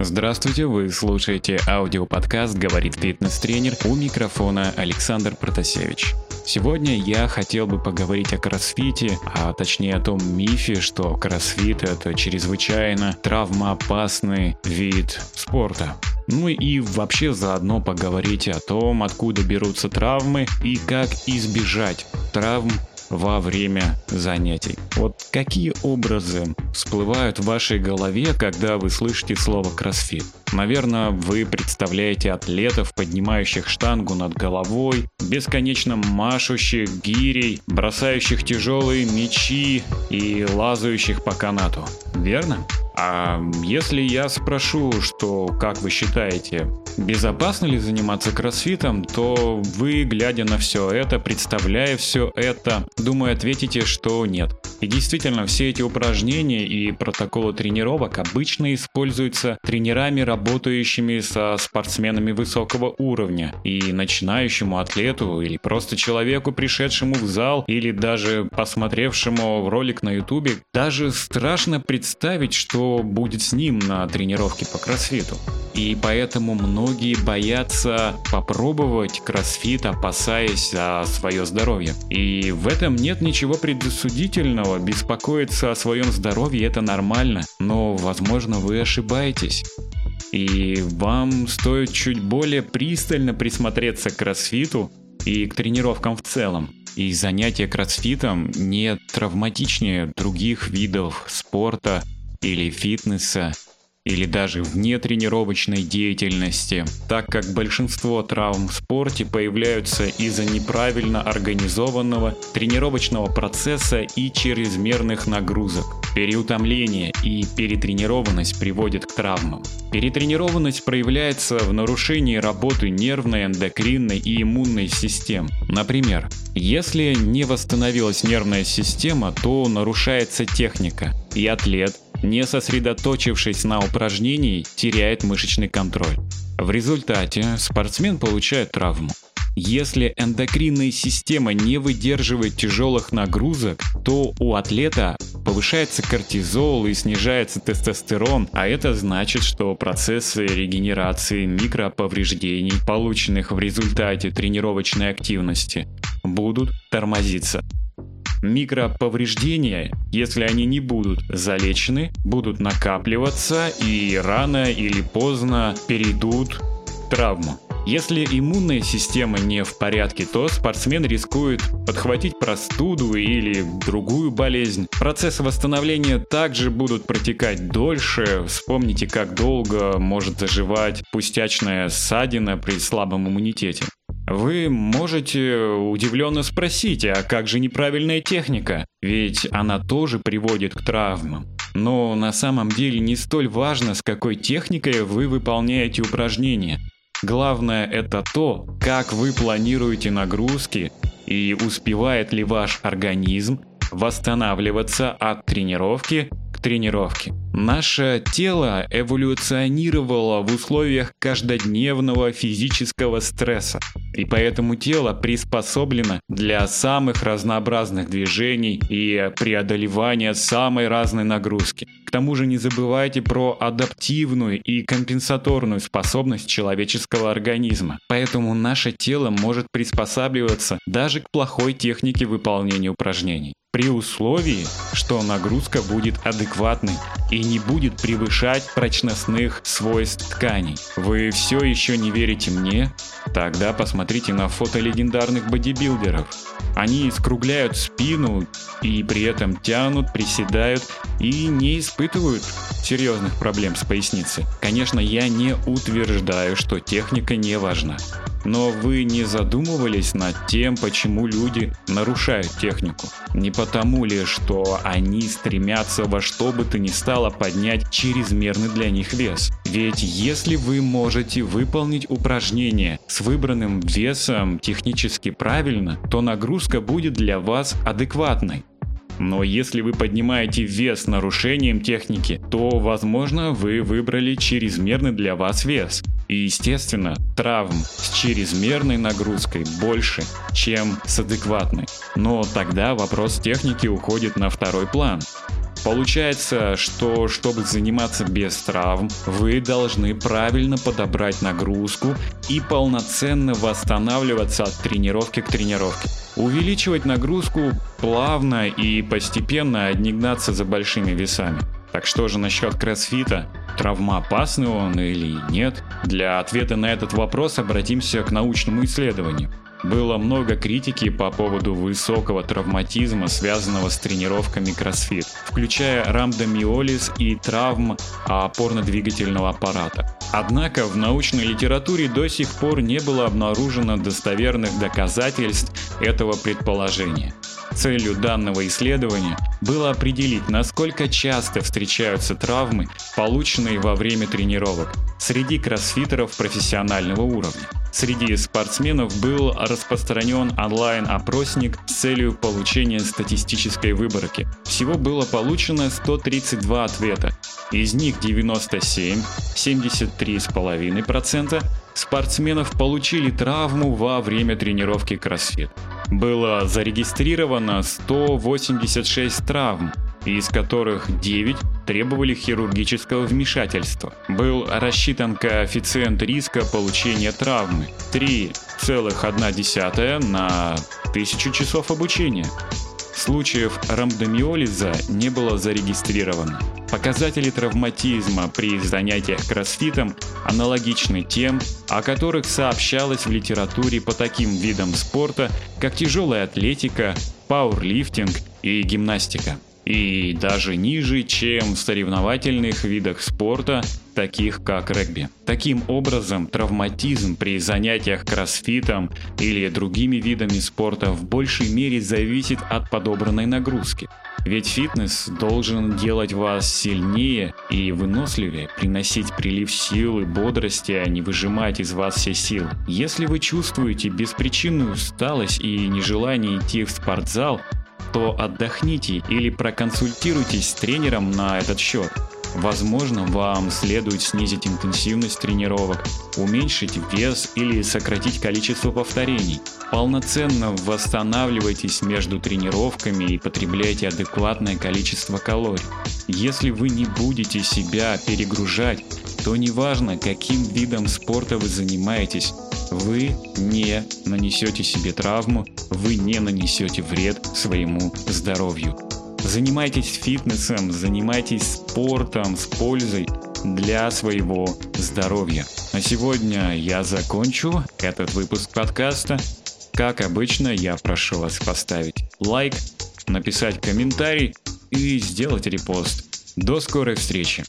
Здравствуйте, вы слушаете аудиоподкаст «Говорит фитнес-тренер» у микрофона Александр Протасевич. Сегодня я хотел бы поговорить о кроссфите, а точнее о том мифе, что кроссфит это чрезвычайно травмоопасный вид спорта. Ну и вообще заодно поговорить о том, откуда берутся травмы и как избежать травм во время занятий. Вот какие образы всплывают в вашей голове, когда вы слышите слово кроссфит? Наверное, вы представляете атлетов, поднимающих штангу над головой, бесконечно машущих гирей, бросающих тяжелые мечи и лазающих по канату. Верно? А если я спрошу, что, как вы считаете, безопасно ли заниматься кроссфитом, то вы, глядя на все это, представляя все это, думаю, ответите, что нет. И действительно, все эти упражнения и протоколы тренировок обычно используются тренерами, работающими со спортсменами высокого уровня. И начинающему атлету или просто человеку, пришедшему в зал или даже посмотревшему ролик на ютубе, даже страшно представить, что будет с ним на тренировке по кроссфиту. И поэтому многие боятся попробовать кроссфит, опасаясь за свое здоровье. И в этом нет ничего предосудительного. Беспокоиться о своем здоровье это нормально. Но, возможно, вы ошибаетесь. И вам стоит чуть более пристально присмотреться к кроссфиту и к тренировкам в целом. И занятия кроссфитом не травматичнее других видов спорта, или фитнеса, или даже вне тренировочной деятельности, так как большинство травм в спорте появляются из-за неправильно организованного тренировочного процесса и чрезмерных нагрузок. Переутомление и перетренированность приводят к травмам. Перетренированность проявляется в нарушении работы нервной, эндокринной и иммунной систем. Например, если не восстановилась нервная система, то нарушается техника, и атлет не сосредоточившись на упражнении, теряет мышечный контроль. В результате спортсмен получает травму. Если эндокринная система не выдерживает тяжелых нагрузок, то у атлета повышается кортизол и снижается тестостерон, а это значит, что процессы регенерации микроповреждений, полученных в результате тренировочной активности, будут тормозиться. Микроповреждения, если они не будут залечены, будут накапливаться и рано или поздно перейдут в травму. Если иммунная система не в порядке, то спортсмен рискует подхватить простуду или другую болезнь. Процессы восстановления также будут протекать дольше. Вспомните, как долго может заживать пустячная ссадина при слабом иммунитете. Вы можете удивленно спросить, а как же неправильная техника? Ведь она тоже приводит к травмам. Но на самом деле не столь важно, с какой техникой вы выполняете упражнения. Главное это то, как вы планируете нагрузки и успевает ли ваш организм восстанавливаться от тренировки к тренировке. Наше тело эволюционировало в условиях каждодневного физического стресса, и поэтому тело приспособлено для самых разнообразных движений и преодолевания самой разной нагрузки. К тому же не забывайте про адаптивную и компенсаторную способность человеческого организма. Поэтому наше тело может приспосабливаться даже к плохой технике выполнения упражнений при условии, что нагрузка будет адекватной и не будет превышать прочностных свойств тканей. Вы все еще не верите мне? Тогда посмотрите на фото легендарных бодибилдеров. Они скругляют спину и при этом тянут, приседают и не испытывают серьезных проблем с поясницей. Конечно, я не утверждаю, что техника не важна. Но вы не задумывались над тем, почему люди нарушают технику? Не потому ли, что они стремятся во что бы то ни стало поднять чрезмерный для них вес? Ведь если вы можете выполнить упражнение с выбранным весом технически правильно, то нагрузка будет для вас адекватной. Но если вы поднимаете вес нарушением техники, то, возможно, вы выбрали чрезмерный для вас вес. И, естественно, травм с чрезмерной нагрузкой больше, чем с адекватной. Но тогда вопрос техники уходит на второй план. Получается, что чтобы заниматься без травм, вы должны правильно подобрать нагрузку и полноценно восстанавливаться от тренировки к тренировке. Увеличивать нагрузку плавно и постепенно, а не гнаться за большими весами. Так что же насчет кроссфита? Травмоопасный он или нет? Для ответа на этот вопрос обратимся к научному исследованию. Было много критики по поводу высокого травматизма, связанного с тренировками кроссфит, включая рамдомиолиз и травм опорно-двигательного аппарата. Однако в научной литературе до сих пор не было обнаружено достоверных доказательств этого предположения. Целью данного исследования было определить, насколько часто встречаются травмы, полученные во время тренировок, среди кроссфитеров профессионального уровня. Среди спортсменов был распространен онлайн-опросник с целью получения статистической выборки. Всего было получено 132 ответа. Из них 97, 73,5% спортсменов получили травму во время тренировки кроссфит. Было зарегистрировано 186 травм, из которых 9 требовали хирургического вмешательства. Был рассчитан коэффициент риска получения травмы 3,1 на 1000 часов обучения. Случаев рамдомиолиза не было зарегистрировано. Показатели травматизма при занятиях кроссфитом аналогичны тем, о которых сообщалось в литературе по таким видам спорта, как тяжелая атлетика, пауэрлифтинг и гимнастика и даже ниже, чем в соревновательных видах спорта, таких как регби. Таким образом, травматизм при занятиях кроссфитом или другими видами спорта в большей мере зависит от подобранной нагрузки. Ведь фитнес должен делать вас сильнее и выносливее, приносить прилив сил и бодрости, а не выжимать из вас все силы. Если вы чувствуете беспричинную усталость и нежелание идти в спортзал, то отдохните или проконсультируйтесь с тренером на этот счет. Возможно, вам следует снизить интенсивность тренировок, уменьшить вес или сократить количество повторений. Полноценно восстанавливайтесь между тренировками и потребляйте адекватное количество калорий. Если вы не будете себя перегружать, то неважно, каким видом спорта вы занимаетесь, вы не нанесете себе травму, вы не нанесете вред своему здоровью. Занимайтесь фитнесом, занимайтесь спортом с пользой для своего здоровья. На сегодня я закончу этот выпуск подкаста. Как обычно, я прошу вас поставить лайк, написать комментарий и сделать репост. До скорой встречи!